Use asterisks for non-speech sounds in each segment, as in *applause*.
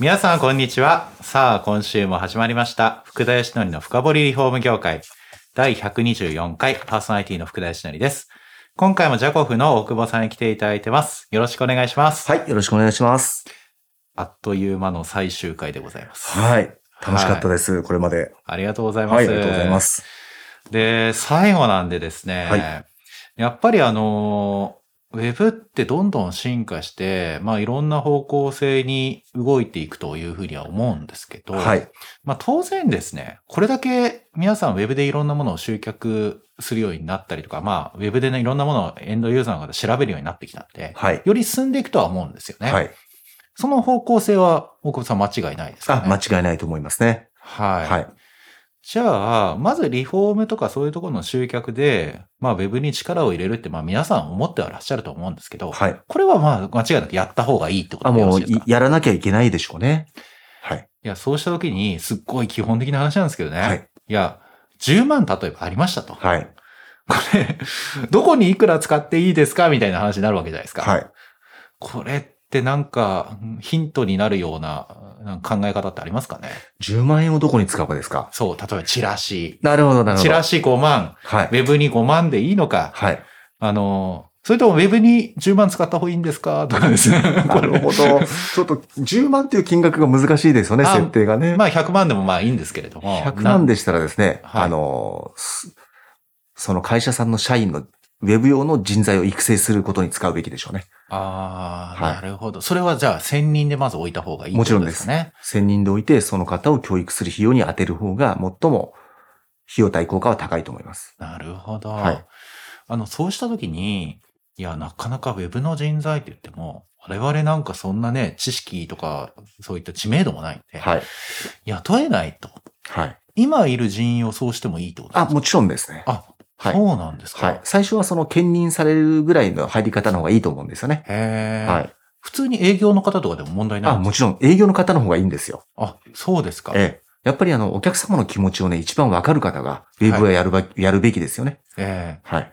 皆さんこんにちは。さあ、今週も始まりました。福田義則の深掘りリフォーム業界第124回パーソナリティの福田義則です。今回もジャコフの大久保さんに来ていただいてます。よろしくお願いします。はい、よろしくお願いします。あっという間の最終回でございます。はい、楽しかったです、これまで。ありがとうございます。はい、ありがとうございます。で、最後なんでですね、はいやっぱりあの、ウェブってどんどん進化して、まあいろんな方向性に動いていくというふうには思うんですけど、はい、まあ当然ですね、これだけ皆さんウェブでいろんなものを集客するようになったりとか、まあウェブでね、いろんなものをエンドユーザーの方調べるようになってきたんで、はい、より進んでいくとは思うんですよね。はい。その方向性は大久保さん間違いないですかあ、ね。間違いないと思いますね。はい。はい。じゃあ、まずリフォームとかそういうところの集客で、まあ、ウェブに力を入れるって、まあ、皆さん思ってはらっしゃると思うんですけど、はい。これはまあ、間違いなくやった方がいいってこあ、とでよろもしいうやらなきゃいけないでしょうね。はい。や、そうした時に、すっごい基本的な話なんですけどね。はい。いや、10万例えばありましたと。こはい。れ、どこにいくら使っていいですか？みたいな話になるわけじゃないですか。はい。これってなんか、ヒントになるような考え方ってありますかね？10万円をどこに使うかですか？そう、例えばチラシ。なるほど、なるほど。チラシ5万、はい。ウェブに5万でいいのか、はい。あの、それともウェブに10万使った方がいいんですか？とかですね。*laughs* なるほど。ちょっと10万っていう金額が難しいですよね、あ設定がね。まあ100万でもまあいいんですけれども。100万でしたらですね、はいあの、すその会社さんの社員のウェブ用の人材を育成することに使うべきでしょうね。ああ、はいなるほど。それはじゃあ1000人でまず置いた方がいいもちろんってことね。1000人でおいて、その方を教育する費用に当てる方が、最も費用対効果は高いと思います。なるほど。はいあの、そうしたときに、いや、なかなかウェブの人材って言っても、我々なんかそんなね、知識とか、そういった知名度もないんで、はい。雇えないと。はい。今いる人員をそうしてもいいってことですあ、かもちろんですね。あ、はいそうなんですか。はい。最初はその兼任されるぐらいの入り方の方がいいと思うんですよね。へえ。はい。普通に営業の方とかでも問題ないあ、もちろん営業の方の方がいいんですよ。あ、そうですか。ええ。やっぱりあの、お客様の気持ちをね、一番わかる方が、ウェブはやるば、やるべきですよね。ええはい。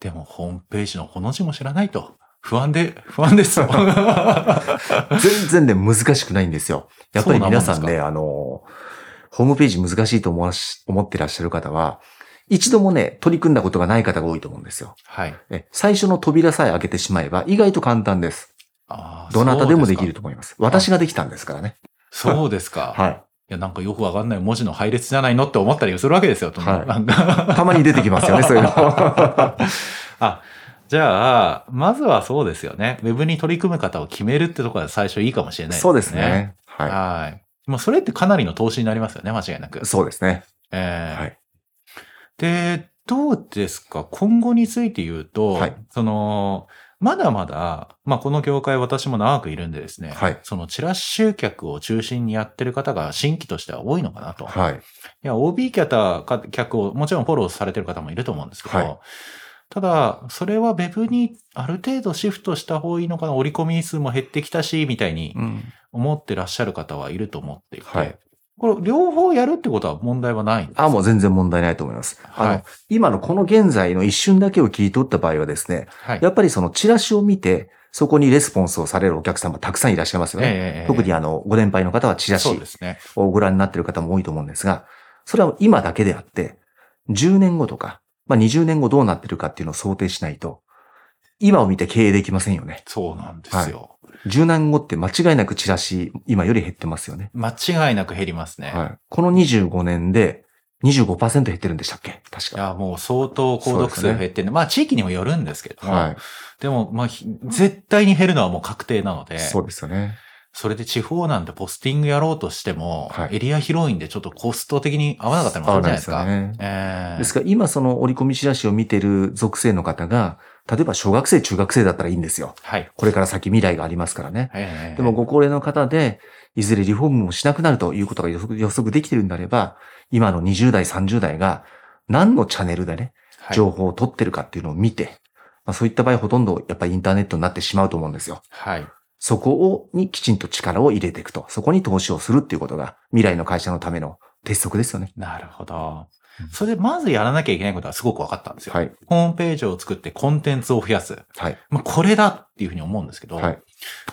でも、ホームページのこの字も知らないと。不安で、不安ですよ。*laughs* 全然ね、難しくないんですよ。やっぱり皆さんね、そうなあの、ホームページ難しいと思わし思ってらっしゃる方は、一度もね、取り組んだことがない方が多いと思うんですよ。はい。え最初の扉さえ開けてしまえば、意外と簡単です。あーどなたでもできると思います。私ができたんですからね。そうですか。い。*laughs* はい。や、なんかよくわかんない文字の配列じゃないのって思ったりするわけですよ。はいたまに出てきますよね、そういうの。*laughs* あ、じゃあ、まずはそうですよね。ウェブに取り組む方を決めるってところが最初いいかもしれないですね。そうですね。ははい。もうそれってかなりの投資になりますよね、間違いなくい。。そうですね。ええはいで、どうですか？今後について言うと、はい。その、まだまだ、まあ、この業界私も長くいるんでですね、はい。そのチラシ集客を中心にやってる方が新規としては多いのかなと。い、はい。や、OB キャタ客をもちろんフォローされてる方もいると思うんですけど、はい。ただ、それは Web にある程度シフトした方がいいのかな、折り込み数も減ってきたし、みたいにうん。思ってらっしゃる方はいると思っていて、はいこれ両方やるってことは問題はないんですか？あ、もう全然問題ないと思います。あの、はい今のこの現在の一瞬だけを切り取った場合はですね、はい。やっぱりそのチラシを見て、そこにレスポンスをされるお客様たくさんいらっしゃいますよね。ええ特にあの、ご年配の方はチラシ。をご覧になっている方も多いと思うんですが、それは今だけであって、10年後とか、まあ、20年後どうなってるかっていうのを想定しないと、今を見て経営できませんよね。そうなんですよ。10年後って間違いなくチラシ、今より減ってますよね。間違いなく減りますね。はい。この25年で25%減ってるんでしたっけ？確か。いや、もう相当購読数減ってんで、まあ地域にもよるんですけども、はい。でも、まあ、ひ絶対に減るのはもう確定なので、そうですよね。それで地方なんてポスティングやろうとしても、はいエリア広いんでちょっとコスト的に合わなかったりもするじゃないですか。ですよねええですから今その折り込みチラシを見てる属性の方が、例えば小学生、中学生だったらいいんですよ。はい。これから先未来がありますからね。ええでもご高齢の方で、いずれリフォームもしなくなるということが予測予測できてるんであれば、今の20代、30代が何のチャンネルでね、はい情報を取ってるかっていうのを見て、まあ、そういった場合ほとんどやっぱりインターネットになってしまうと思うんですよ。はい。そこを、にきちんと力を入れていくと。そこに投資をするっていうことが未来の会社のための鉄則ですよね。なるほどうん。それでまずやらなきゃいけないことはすごく分かったんですよ。はい。ホームページを作ってコンテンツを増やす。はい。まあ、これだっていうふうに思うんですけど、はい。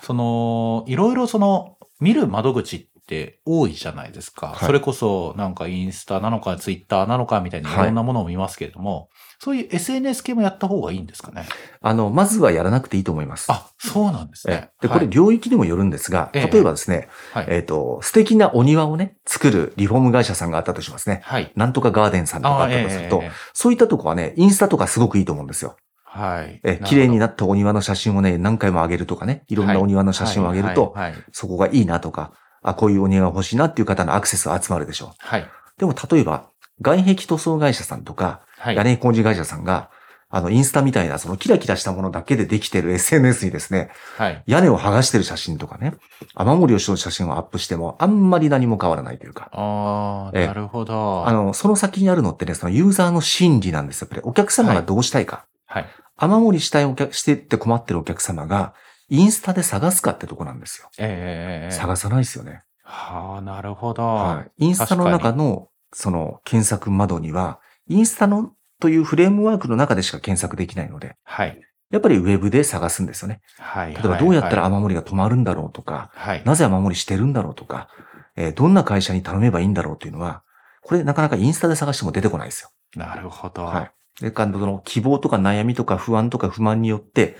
その、いろいろその、見る窓口って多いじゃないですか。はいそれこそ、なんかインスタなのか、ツイッターなのかみたいにいろんなものを見ますけれども、そういう SNS 系もやった方がいいんですかね？あの、まずはやらなくていいと思います。あ、そうなんですねえ。で、これはい領域にもよるんですが、ええ例えばですね、はい。えっ、と、素敵なお庭をね、作るリフォーム会社さんがあったとしますね。はい。なんとかガーデンさんとかああったとすると、ええそういったとこはね、インスタとかすごくいいと思うんですよ。はい。え、綺麗にななったお庭の写真をね、何回も上げるとかね、いろんなお庭の写真を上げると、はい。はい。そこがいいなとか、あ、こういうお庭が欲しいなっていう方のアクセスが集まるでしょはい。う。でも例えば、外壁塗装会社さんとか、はい。屋根工事会社さんが、あの、インスタみたいな、そのキラキラしたものだけでできてる SNS にですね、はい。屋根を剥がしてる写真とかね、雨漏りをしてる写真をアップしても、あんまり何も変わらないというか、ああ、ええなるほど。あの、その先にあるのってね、そのユーザーの心理なんですよ。やっぱりお客様がどうしたいか。はい。雨漏りしたいお客、してって困ってるお客様が、インスタで探すかってとこなんですよ。ええ探さないですよね。はあ、なるほど。はい。インスタの中の、その、検索窓には、インスタのというフレームワークの中でしか検索できないので、はい。やっぱりウェブで探すんですよね。はい。例えばどうやったらはい雨漏りが止まるんだろうとか、はい。なぜ雨漏りしてるんだろうとか、えーどんな会社に頼めばいいんだろうというのは、これなかなかインスタで探しても出てこないですよ。なるほど。はい。で、かその希望とか悩みとか不安とか不満によって、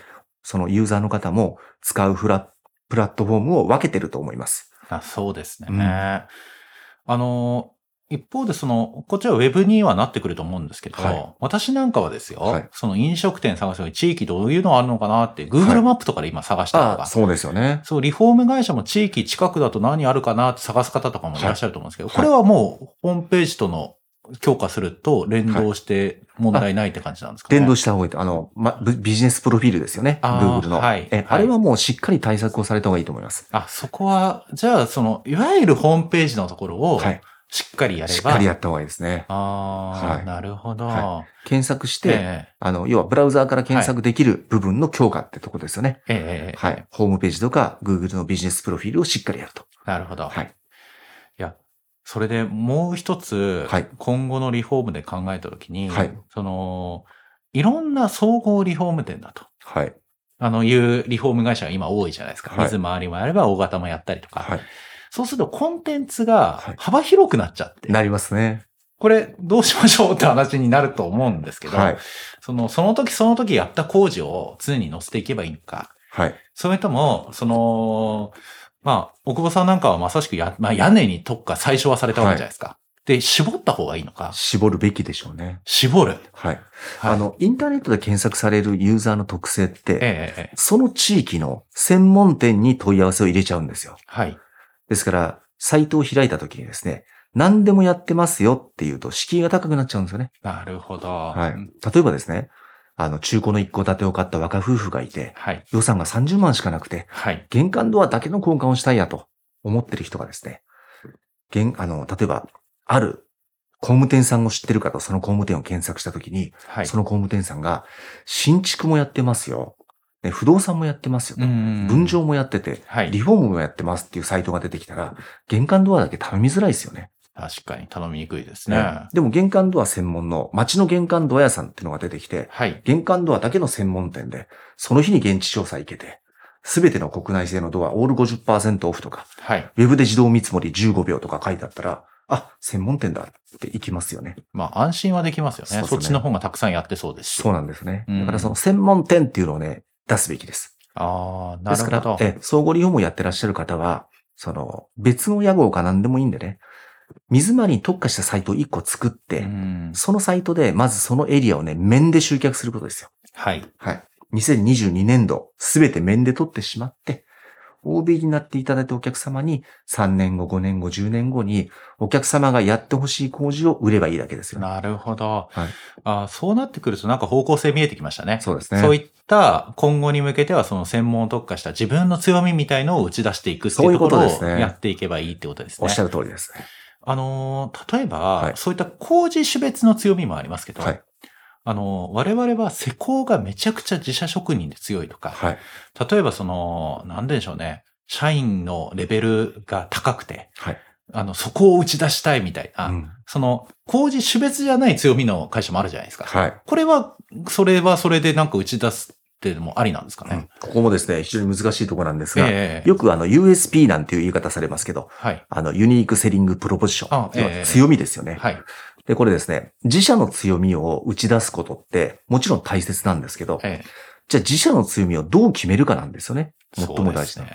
そのユーザーの方も使うフラプラットフォームを分けてると思います。あそうですね。うんあの、一方でその、こっちはウェブにはなってくると思うんですけど、はい私なんかはですよ、はいその飲食店探すのに地域どういうのあるのかなって、Google マップとかで今探したりとか、あそうですよね。そう、リフォーム会社も地域近くだと何あるかなって探す方とかもいらっしゃると思うんですけど、はいこれはもうホームページとの強化すると連動して問題ないって感じなんですかね。連動した方がいいと。あの、ま、ビビジネスプロフィールですよね。Google の。はいはいえあれはもうしっかり対策をされた方がいいと思います。あ、そこは、じゃあ、その、いわゆるホームページのところをはい。しっかりやれば。しっかりやった方がいいですね。ああ、はいなるほど。は検索して、えあの、要はブラウザーから検索できる部分の強化ってとこですよね。ええはい。ホームページとか Google のビジネスプロフィールをしっかりやると。なるほど。はい。それでもう一つ、はい今後のリフォームで考えたときに、はいその、いろんな総合リフォーム店だと。はい。あの、いうリフォーム会社が今多いじゃないですか。はい水回りもやれば大型もやったりとか。はい。そうするとコンテンツがはい幅広くなっちゃって、なりますね。これどうしましょうって話になると思うんですけど、はい。その、その時その時やった工事を常に載せていけばいいのか、はい。それとも、その、まあ、奥保さんなんかはまさしくや、まあ、屋根に特化最初はされたわけじゃないですか。で、絞った方がいいのか、絞るべきでしょうね。絞る。はい。はい、あの、インターネットで検索されるユーザーの特性って、ええええ、その地域の専門店に問い合わせを入れちゃうんですよ。はい。ですから、サイトを開いた時にですね、何でもやってますよっていうと敷居が高くなっちゃうんですよね。なるほど。はいうん。例えばですね、あの、中古の一戸建てを買った若夫婦がいて、はい。予算が30万しかなくて、はい。玄関ドアだけの交換をしたいやと思ってる人がですね、玄、あの、例えば、ある工務店さんを知ってるかとその工務店を検索したときに、はい。その工務店さんが、新築もやってますよ。ね不動産もやってますよと。ん分譲もやってて、はい。リフォームもやってますっていうサイトが出てきたら、玄関ドアだけ頼みづらいですよね。確かに頼みにくいですね。でも玄関ドア専門の街の玄関ドア屋さんっていうのが出てきて、はい。玄関ドアだけの専門店で、その日に現地調査行けて、すべての国内製のドア、オール50%オフとか、はい。ウェブで自動見積もり15秒とか書いてあったら、あ、専門店だって行きますよね。まあ、安心はできますよね。そねそっちの方がたくさんやってそうですし。そうなんですね。うんだからその専門店っていうのをね、出すべきです。ああ、なですからるほど、。え、総合利用もやってらっしゃる方は、その、別の屋号か何でもいいんでね、水回りに特化したサイトを1個作って、うんそのサイトで、まずそのエリアをね、面で集客することですよ。はい。はい。2022年度、すべて面で取ってしまって、OB になっていただいたお客様に3年後、5年後、10年後にお客様がやってほしい工事を売ればいいだけですよね。なるほど。はいあそうなってくるとなんか方向性見えてきましたね。そうですね。そういった今後に向けてはその専門特化した自分の強みみたいのを打ち出していくってそういうことですねやっていけばいいってことですね。おっしゃる通りですね。あのー、例えば、はいそういった工事種別の強みもありますけど、はい。あのー、我々は施工がめちゃくちゃ自社職人で強いとか、はい。例えばその、なんでしょうね、社員のレベルが高くて、はい。あの、そこを打ち出したいみたいな、うんその、工事種別じゃない強みの会社もあるじゃないですか。はい。これは、それはそれでなんか打ち出すっていうのもありなんですかね。ここもですね、非常に難しいところなんですが、ええよくあの USP なんていう言い方されますけど、はい。あのユニークセリングプロポジション。あええ要は強みですよね。はい。で、これですね、自社の強みを打ち出すことって、もちろん大切なんですけど、ええじゃあ自社の強みをどう決めるかなんですよね。最も大事な。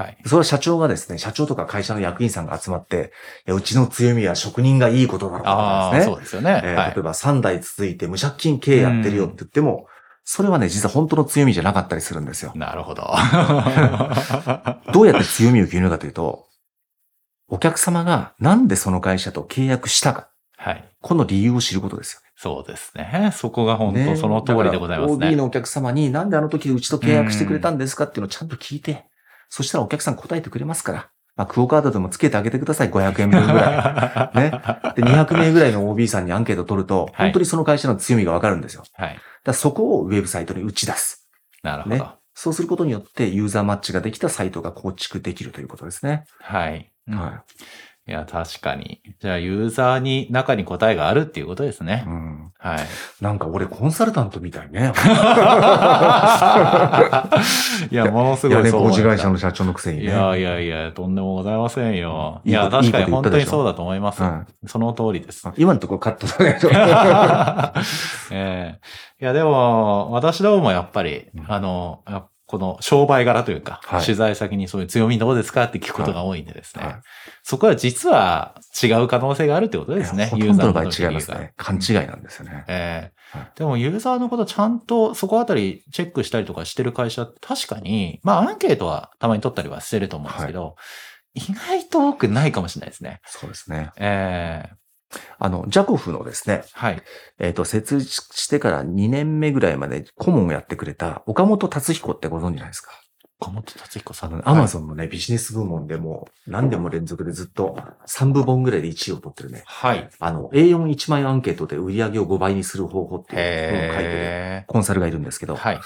はい。それは社長がですね、社長とか会社の役員さんが集まって、いやうちの強みは職人がいいことだろうとかですね。そうですよね。えーはい例えば3代続いて無借金経営やってるよって言っても、それはね、実は本当の強みじゃなかったりするんですよ。なるほど。*laughs* どうやって強みを決めるかというと、お客様がなんでその会社と契約したか、はい。この理由を知ることですよ。そうですね。そこが本当ねその通りでございますだから OB ね。のお客様になんであの時うちと契約してくれたんですかっていうのをちゃんと聞いて、そしたらお客さん答えてくれますから。まあ、クオカードでもつけてあげてください。500円分ぐらい。*laughs* ね。で、200名ぐらいの OB さんにアンケート取ると、はい本当にその会社の強みがわかるんですよ。だかはい。らそこをウェブサイトに打ち出す。なるほど。ねそうすることによってユーザーマッチができたサイトが構築できるということですね。はい。うんはいや、確かに。じゃあ、ユーザーに中に答えがあるっていうことですねい。う。ん。はい。なんか俺コンサルタントみたいね。*laughs* いや、ものすごいそう思いました工事会社の社長のくせにね。いやいやいや、とんでもございませんよ。いや、確かに本当にそうだと思います。はその通りです。今のところカットだね。*laughs* ええいや、でも、私どももやっぱり、うんあの、やこの商売柄というか、はい取材先にそういう強みどうですかって聞くことが多いんでですね。はいそこは実は違う可能性があるってことですね。ほとんどの場合ユーザーのこと違いますね。勘違いなんですよね。ええはいでもユーザーのことちゃんとそこあたりチェックしたりとかしてる会社って確かに、まあアンケートはたまに取ったりはしてると思うんですけど、意外と多くないかもしれないですね。そうですね。ええあの、ジャコフのですね、はい。えっ、と、設立してから2年目ぐらいまで顧問をやってくれた岡本達彦ってご存知ないですか？小本達彦さん。あの、アマゾンのね、ビジネス部門でも何でも連続でずっと3部門ぐらいで1位を取ってるね。はい。あの、A41 枚アンケートで売り上げを5倍にする方法っていうのを書いてるへコンサルがいるんですけど、え。はい。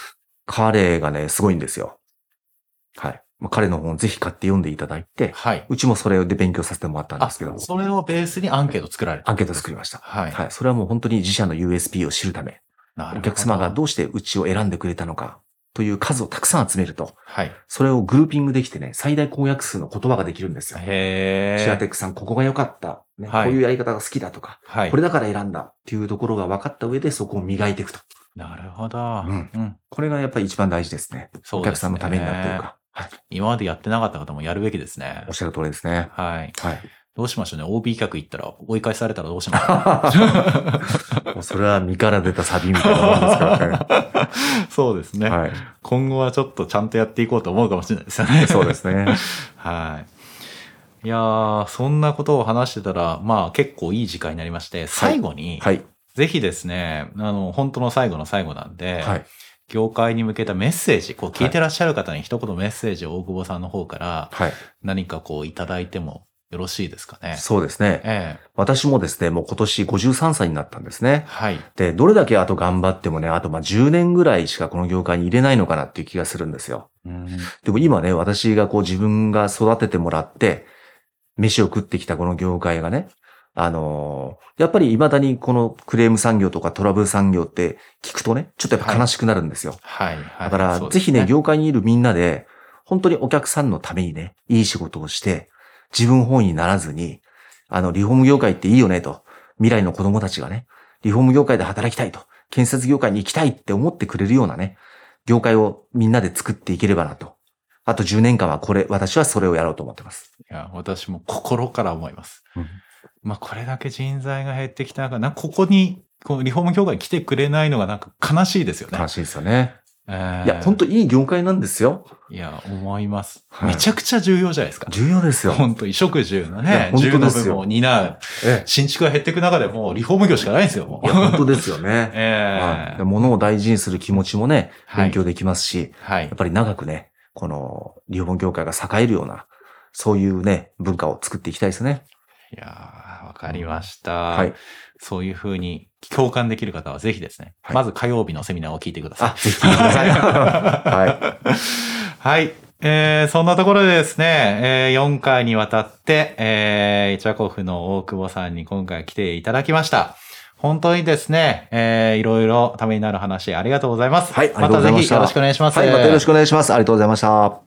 彼がね、すごいんですよ。はい。まあ彼の本をぜひ買って読んでいただいて、はい。うちもそれで勉強させてもらったんであ、すけど、それをベースにアンケート作られた。アンケート作りました。はい。はい。それはもう本当に自社の USP を知るため、なるほどお客様がどうしてうちを選んでくれたのかという数をたくさん集めると、はい。それをグルーピングできてね、最大公約数の言葉ができるんですよ。へえ。シアテックさん、ここが良かった、ねはいこういうやり方が好きだとか、はいこ。れだから選んだっていうところが分かった上でそこを磨いていくと。なるほど。うんうん。これがやっぱり一番大事ですね。そうですねお客さんのためになってるか。はい。今までやってなかった方もやるべきですねおっ。しゃる通りですね。はい。はい。どうしましょうね。OB 客行ったら追い返されたらどうしましょう *laughs* もうそれは身から出たサビみたいなもんですから *laughs* そうですね、ね。はい。今後はちょっとちゃんとやっていこうと思うかもしれないですよね。そうですね。*laughs* はい。いやー、そんなことを話してたら、まあ結構いい時間になりまして、最後に、はい。ぜひですね、あの、本当の最後の最後なんで、はい。業界に向けたメッセージ、こう聞いてらっしゃる方に一言メッセージを大久保さんの方からはい。何かこういただいてもよろしいですかね？そうですね。ええ私もですね、もう今年53歳になったんですね。はい。で、どれだけあと頑張ってもね、あとまあ10年ぐらいしかこの業界に入れないのかなっていう気がするんですよ。うんでも今ね、私がこう自分が育ててもらって、飯を食ってきたこの業界がね、あのーやっぱり未だにこのクレーム産業とかトラブル産業って聞くとね、ちょっとやっぱ悲しくなるんですよ。はい。はいだから、そうですぜひね、業界にいるみんなで、本当にお客さんのためにね、いい仕事をして、自分本位にならずに、あの、リフォーム業界っていいよねと、未来の子供たちがね、リフォーム業界で働きたいと、建設業界に行きたいって思ってくれるようなね、業界をみんなで作っていければなと。あと10年間はこれ、私はそれをやろうと思ってます。いや、私も心から思います。うんまあ、これだけ人材が減ってきた中、なここに、こう、リフォーム業界に来てくれないのがなんか悲しいですよね。悲しいですよね。えーいや、本当いい業界なんですよ。いや、思います。はいめちゃくちゃ重要じゃないですか。重要ですよ。本当衣食住のね、本住の部分を担う。え新築が減っていく中でもうリフォーム業しかないんですよ、もう。いや、本当ですよね。え *laughs* えはいで物を大事にする気持ちもね、はい勉強できますし、はいやっ。ぱり長くね、このリフォーム業界が栄えるような、そういうね、文化を作っていきたいですね。いやーわかりました。はい。そういうふうに共感できる方はぜひですね、はいまず火曜日のセミナーを聞いてくださいあ、。ぜひ聞いてください。*laughs* ははい。えー、そんなところでですね、えー、4回にわたって、えー、チャコフの大久保さんに今回来ていただきました。本当にですね、えー、いろいろためになる話ありがとうございます。はいありがとうございましたたぜひよろしくお願いします。い。はい、またよろしくお願いします。ありがとうございました。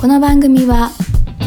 この番組は